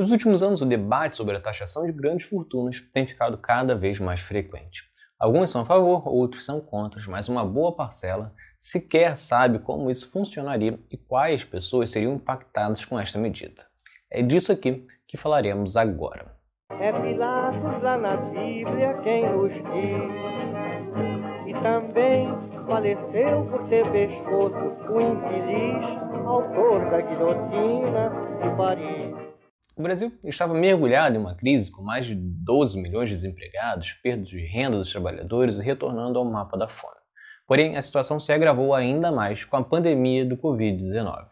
Nos últimos anos, o debate sobre a taxação de grandes fortunas tem ficado cada vez mais frequente. Alguns são a favor, outros são contra, mas uma boa parcela sequer sabe como isso funcionaria e quais pessoas seriam impactadas com esta medida. É disso aqui que falaremos agora. É Pilatos lá na Bíblia quem diz, e também faleceu por ter pescoço o infeliz autor da guilhotina de Paris. O Brasil estava mergulhado em uma crise com mais de 12 milhões de desempregados, perdas de renda dos trabalhadores e retornando ao mapa da fome. Porém, a situação se agravou ainda mais com a pandemia do Covid-19.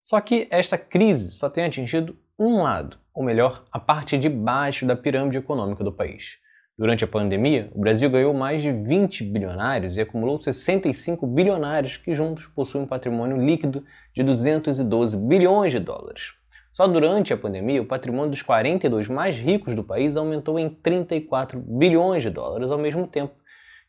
Só que esta crise só tem atingido um lado, ou melhor, a parte de baixo da pirâmide econômica do país. Durante a pandemia, o Brasil ganhou mais de 20 bilionários e acumulou 65 bilionários que juntos possuem um patrimônio líquido de 212 bilhões de dólares. Só durante a pandemia, o patrimônio dos 42 mais ricos do país aumentou em 34 bilhões de dólares, ao mesmo tempo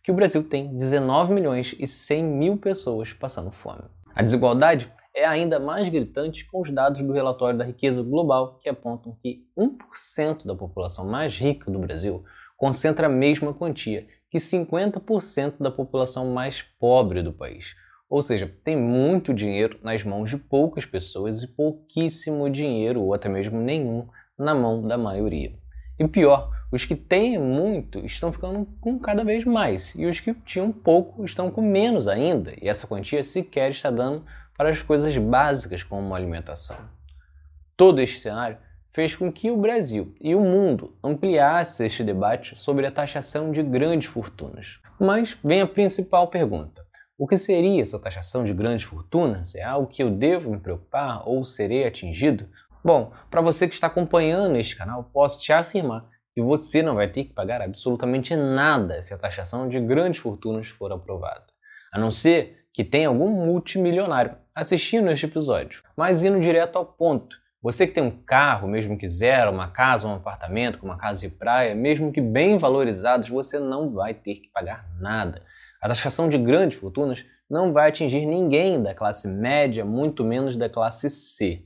que o Brasil tem 19 milhões e 100 mil pessoas passando fome. A desigualdade é ainda mais gritante com os dados do relatório da riqueza global, que apontam que 1% da população mais rica do Brasil concentra a mesma quantia que 50% da população mais pobre do país. Ou seja, tem muito dinheiro nas mãos de poucas pessoas e pouquíssimo dinheiro, ou até mesmo nenhum, na mão da maioria. E pior, os que têm muito estão ficando com cada vez mais, e os que tinham pouco estão com menos ainda, e essa quantia sequer está dando para as coisas básicas como alimentação. Todo este cenário fez com que o Brasil e o mundo ampliassem este debate sobre a taxação de grandes fortunas. Mas vem a principal pergunta: o que seria essa taxação de grandes fortunas? É algo que eu devo me preocupar ou serei atingido? Bom, para você que está acompanhando este canal, posso te afirmar que você não vai ter que pagar absolutamente nada se a taxação de grandes fortunas for aprovada. A não ser que tenha algum multimilionário assistindo este episódio. Mas indo direto ao ponto, você que tem um carro, mesmo que zero, uma casa, um apartamento uma casa de praia, mesmo que bem valorizados, você não vai ter que pagar nada. A taxação de grandes fortunas não vai atingir ninguém da classe média, muito menos da classe C.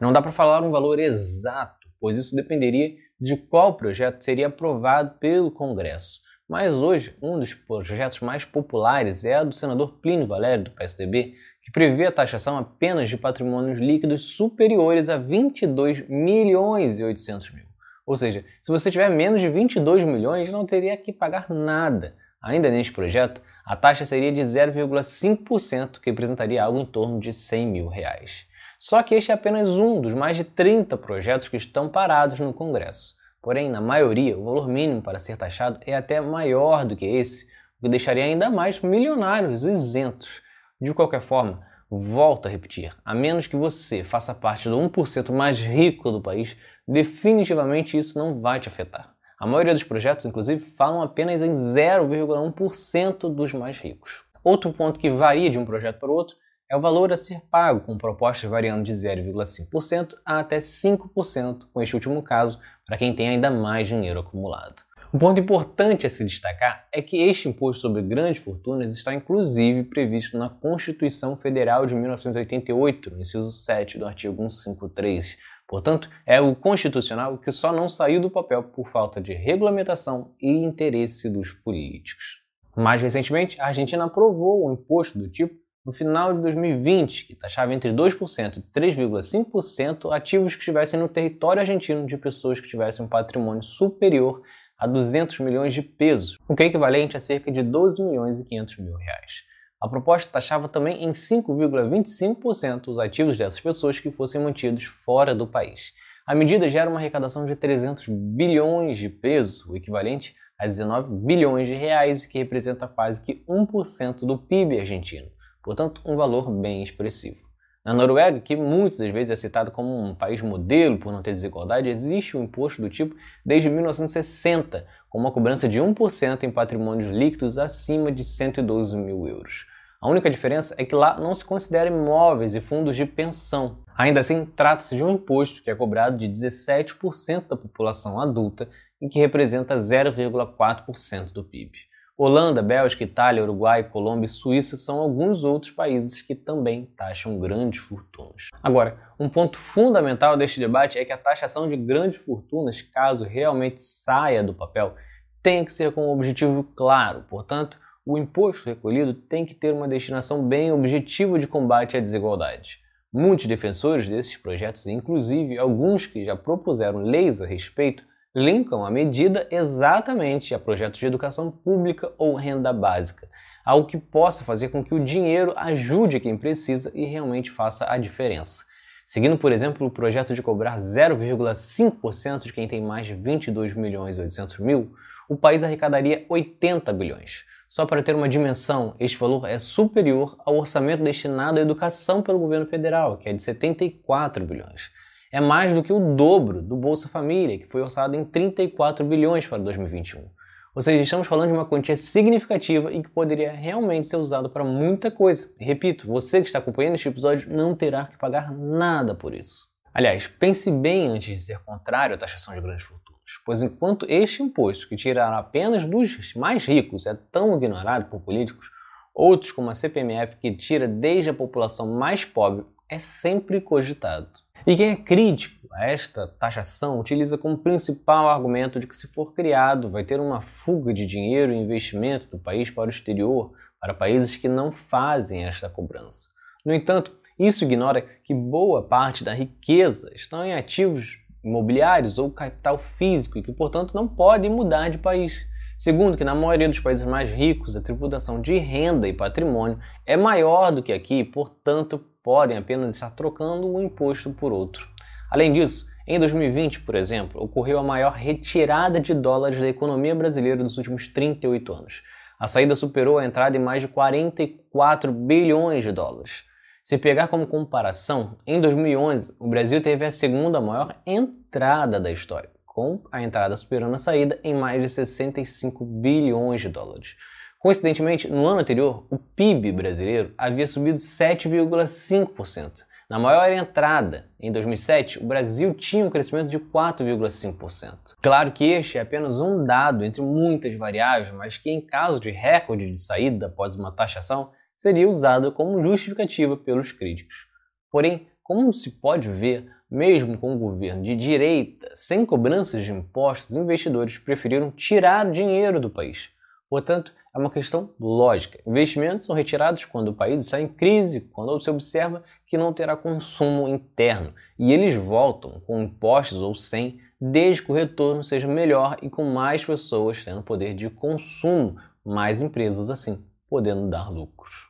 Não dá para falar um valor exato, pois isso dependeria de qual projeto seria aprovado pelo Congresso. Mas hoje, um dos projetos mais populares é a do senador Plínio Valério, do PSDB, que prevê a taxação apenas de patrimônios líquidos superiores a 22 milhões e 800 mil. Ou seja, se você tiver menos de 22 milhões, não teria que pagar nada. Ainda neste projeto, a taxa seria de 0,5%, que representaria algo em torno de 100 mil reais. Só que este é apenas um dos mais de 30 projetos que estão parados no Congresso. Porém, na maioria, o valor mínimo para ser taxado é até maior do que esse, o que deixaria ainda mais milionários isentos. De qualquer forma, volto a repetir, a menos que você faça parte do 1% mais rico do país, definitivamente isso não vai te afetar. A maioria dos projetos, inclusive, falam apenas em 0,1% dos mais ricos. Outro ponto que varia de um projeto para o outro é o valor a ser pago, com propostas variando de 0,5% a até 5%, com este último caso, para quem tem ainda mais dinheiro acumulado. Um ponto importante a se destacar é que este imposto sobre grandes fortunas está inclusive previsto na Constituição Federal de 1988, no inciso 7 do artigo 153, Portanto, é o constitucional que só não saiu do papel por falta de regulamentação e interesse dos políticos. Mais recentemente, a Argentina aprovou um imposto do tipo no final de 2020, que taxava entre 2% e 3,5% ativos que estivessem no território argentino de pessoas que tivessem um patrimônio superior a 200 milhões de pesos, o que é equivalente a cerca de 12 milhões e 500 mil reais. A proposta taxava também em 5,25% os ativos dessas pessoas que fossem mantidos fora do país. A medida gera uma arrecadação de 300 bilhões de pesos, o equivalente a 19 bilhões de reais, que representa quase que 1% do PIB argentino. Portanto, um valor bem expressivo. Na Noruega, que muitas das vezes é citado como um país modelo por não ter desigualdade, existe um imposto do tipo desde 1960, com uma cobrança de 1% em patrimônios líquidos acima de 112 mil euros. A única diferença é que lá não se considera imóveis e fundos de pensão. Ainda assim, trata-se de um imposto que é cobrado de 17% da população adulta e que representa 0,4% do PIB. Holanda, Bélgica, Itália, Uruguai, Colômbia e Suíça são alguns outros países que também taxam grandes fortunas. Agora, um ponto fundamental deste debate é que a taxação de grandes fortunas, caso realmente saia do papel, tem que ser com um objetivo claro. Portanto, o imposto recolhido tem que ter uma destinação bem objetiva de combate à desigualdade. Muitos defensores desses projetos, inclusive alguns que já propuseram leis a respeito, linkam a medida exatamente a projetos de educação pública ou renda básica, algo que possa fazer com que o dinheiro ajude quem precisa e realmente faça a diferença. Seguindo, por exemplo, o projeto de cobrar 0,5% de quem tem mais de 22 milhões e 800 mil, o país arrecadaria 80 bilhões. Só para ter uma dimensão, este valor é superior ao orçamento destinado à educação pelo governo federal, que é de 74 bilhões é mais do que o dobro do Bolsa Família, que foi orçado em 34 bilhões para 2021. Ou seja, estamos falando de uma quantia significativa e que poderia realmente ser usado para muita coisa. E repito, você que está acompanhando este episódio não terá que pagar nada por isso. Aliás, pense bem antes de ser contrário à taxação de grandes fortunas, pois enquanto este imposto, que tirará apenas dos mais ricos, é tão ignorado por políticos, outros, como a CPMF, que tira desde a população mais pobre, é sempre cogitado. E quem é crítico a esta taxação utiliza como principal argumento de que, se for criado, vai ter uma fuga de dinheiro e investimento do país para o exterior, para países que não fazem esta cobrança. No entanto, isso ignora que boa parte da riqueza estão em ativos imobiliários ou capital físico e que, portanto, não podem mudar de país. Segundo, que na maioria dos países mais ricos a tributação de renda e patrimônio é maior do que aqui, portanto, podem apenas estar trocando um imposto por outro. Além disso, em 2020, por exemplo, ocorreu a maior retirada de dólares da economia brasileira dos últimos 38 anos. A saída superou a entrada em mais de 44 bilhões de dólares. Se pegar como comparação, em 2011 o Brasil teve a segunda maior entrada da história, com a entrada superando a saída em mais de 65 bilhões de dólares. Coincidentemente, no ano anterior, o PIB brasileiro havia subido 7,5%. Na maior entrada, em 2007, o Brasil tinha um crescimento de 4,5%. Claro que este é apenas um dado entre muitas variáveis, mas que, em caso de recorde de saída após uma taxação, seria usado como justificativa pelos críticos. Porém, como se pode ver, mesmo com um governo de direita, sem cobranças de impostos, investidores preferiram tirar o dinheiro do país. Portanto, é uma questão lógica. Investimentos são retirados quando o país está em crise, quando se observa que não terá consumo interno, e eles voltam com impostos ou sem, desde que o retorno seja melhor e com mais pessoas tendo poder de consumo, mais empresas assim podendo dar lucros.